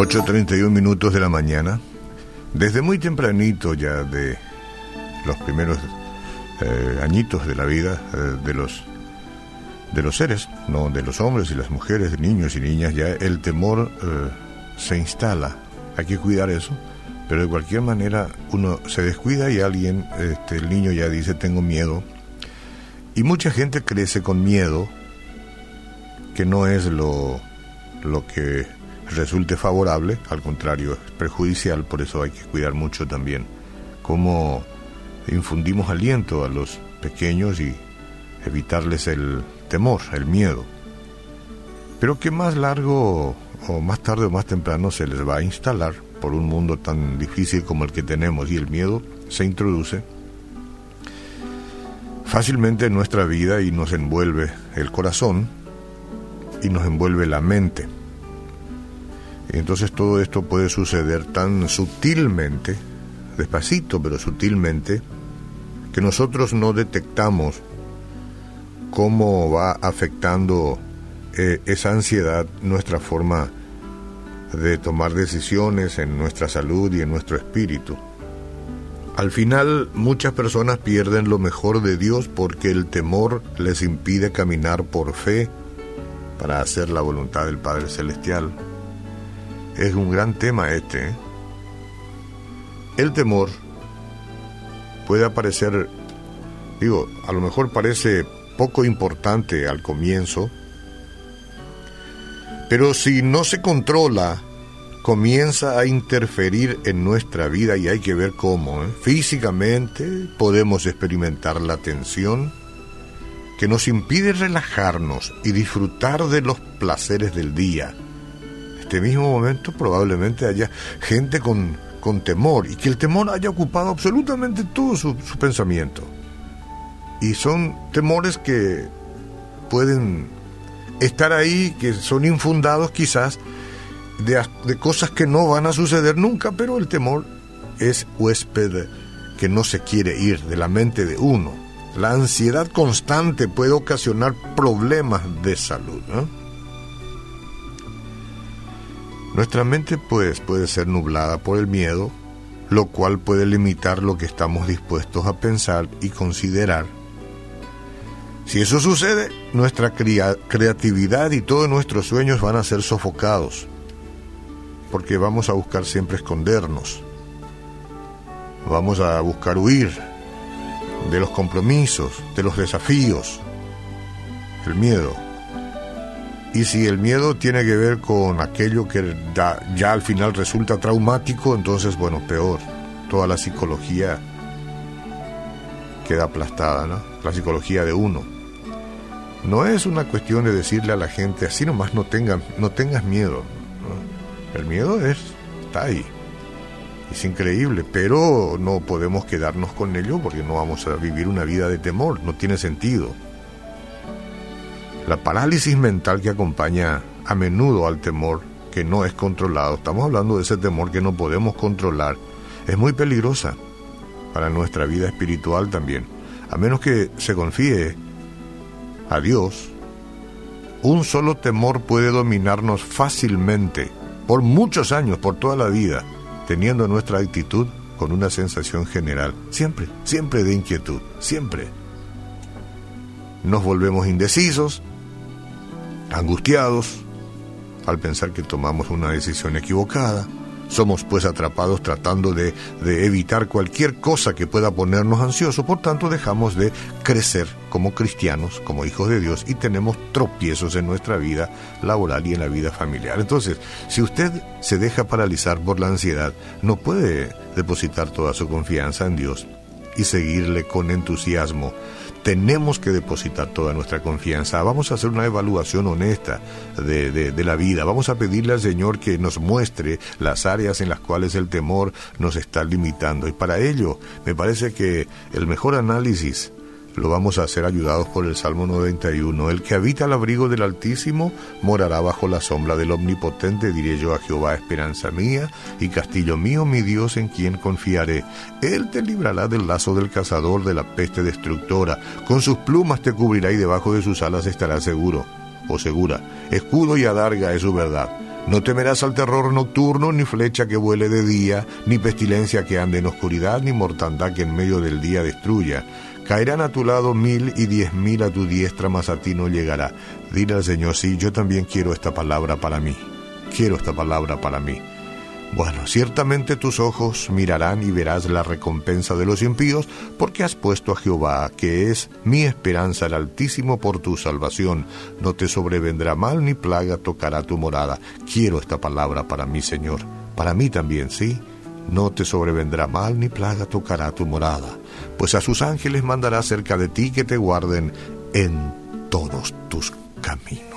8.31 minutos de la mañana. Desde muy tempranito ya de los primeros eh, añitos de la vida eh, de los de los seres, no de los hombres y las mujeres, de niños y niñas, ya el temor eh, se instala. Hay que cuidar eso, pero de cualquier manera uno se descuida y alguien, este, el niño ya dice tengo miedo. Y mucha gente crece con miedo, que no es lo, lo que resulte favorable, al contrario, es perjudicial, por eso hay que cuidar mucho también cómo infundimos aliento a los pequeños y evitarles el temor, el miedo. Pero que más largo o más tarde o más temprano se les va a instalar por un mundo tan difícil como el que tenemos y el miedo se introduce fácilmente en nuestra vida y nos envuelve el corazón y nos envuelve la mente. Entonces todo esto puede suceder tan sutilmente, despacito pero sutilmente, que nosotros no detectamos cómo va afectando eh, esa ansiedad nuestra forma de tomar decisiones en nuestra salud y en nuestro espíritu. Al final muchas personas pierden lo mejor de Dios porque el temor les impide caminar por fe para hacer la voluntad del Padre Celestial. Es un gran tema este. ¿eh? El temor puede aparecer, digo, a lo mejor parece poco importante al comienzo, pero si no se controla, comienza a interferir en nuestra vida y hay que ver cómo. ¿eh? Físicamente podemos experimentar la tensión que nos impide relajarnos y disfrutar de los placeres del día este mismo momento probablemente haya gente con, con temor y que el temor haya ocupado absolutamente todo su, pensamiento. Y son temores que pueden estar ahí, que son infundados quizás de, de, cosas que no van a suceder nunca, pero el temor es huésped que no se quiere ir de la mente de uno. La ansiedad constante puede ocasionar problemas de salud. Nuestra mente pues puede ser nublada por el miedo, lo cual puede limitar lo que estamos dispuestos a pensar y considerar. Si eso sucede, nuestra creatividad y todos nuestros sueños van a ser sofocados, porque vamos a buscar siempre escondernos, vamos a buscar huir de los compromisos, de los desafíos, el miedo y si el miedo tiene que ver con aquello que ya al final resulta traumático, entonces, bueno, peor. Toda la psicología queda aplastada, ¿no? La psicología de uno. No es una cuestión de decirle a la gente, así nomás no, tengan, no tengas miedo. El miedo es, está ahí. Es increíble, pero no podemos quedarnos con ello porque no vamos a vivir una vida de temor, no tiene sentido. La parálisis mental que acompaña a menudo al temor que no es controlado, estamos hablando de ese temor que no podemos controlar, es muy peligrosa para nuestra vida espiritual también. A menos que se confíe a Dios, un solo temor puede dominarnos fácilmente por muchos años, por toda la vida, teniendo nuestra actitud con una sensación general, siempre, siempre de inquietud, siempre. Nos volvemos indecisos, angustiados al pensar que tomamos una decisión equivocada. Somos pues atrapados tratando de, evitar cualquier cosa que pueda ponernos ansiosos, por tanto dejamos de crecer como cristianos, como hijos de Dios y tenemos tropiezos en nuestra vida laboral y en la vida familiar. Entonces, si usted se deja paralizar por la ansiedad, no puede depositar toda su confianza en Dios y seguirle con entusiasmo tenemos que depositar toda nuestra confianza. Vamos a hacer una evaluación honesta de, de, la vida. Vamos a pedirle al Señor que nos muestre las áreas en las cuales el temor nos está limitando. Y para ello, me parece que el mejor análisis lo vamos a hacer ayudados por el Salmo 91. El que habita al abrigo del Altísimo morará bajo la sombra del Omnipotente, diré yo a Jehová, esperanza mía y castillo mío, mi Dios en quien confiaré. Él te librará del lazo del cazador, de la peste destructora. Con sus plumas te cubrirá y debajo de sus alas estará seguro o segura. Escudo y adarga es su verdad No temerás al terror nocturno, ni flecha que vuele de día, ni pestilencia que ande en oscuridad, ni mortandad que en medio del día destruya. Caerán a tu lado mil y diez mil a tu diestra, mas a ti no llegará. Dile al Señor, sí, yo también quiero esta palabra para mí. Quiero esta palabra para mí. Bueno, ciertamente tus ojos mirarán y verás la recompensa de los impíos, porque has puesto a Jehová, que es mi esperanza, el Altísimo, por tu salvación. No te sobrevendrá mal ni plaga tocará tu morada. Quiero esta palabra para mí, Señor. Para mí también, ¿sí? No te sobrevendrá mal ni plaga tocará tu morada, pues a sus ángeles mandará cerca de ti que te guarden en todos tus caminos.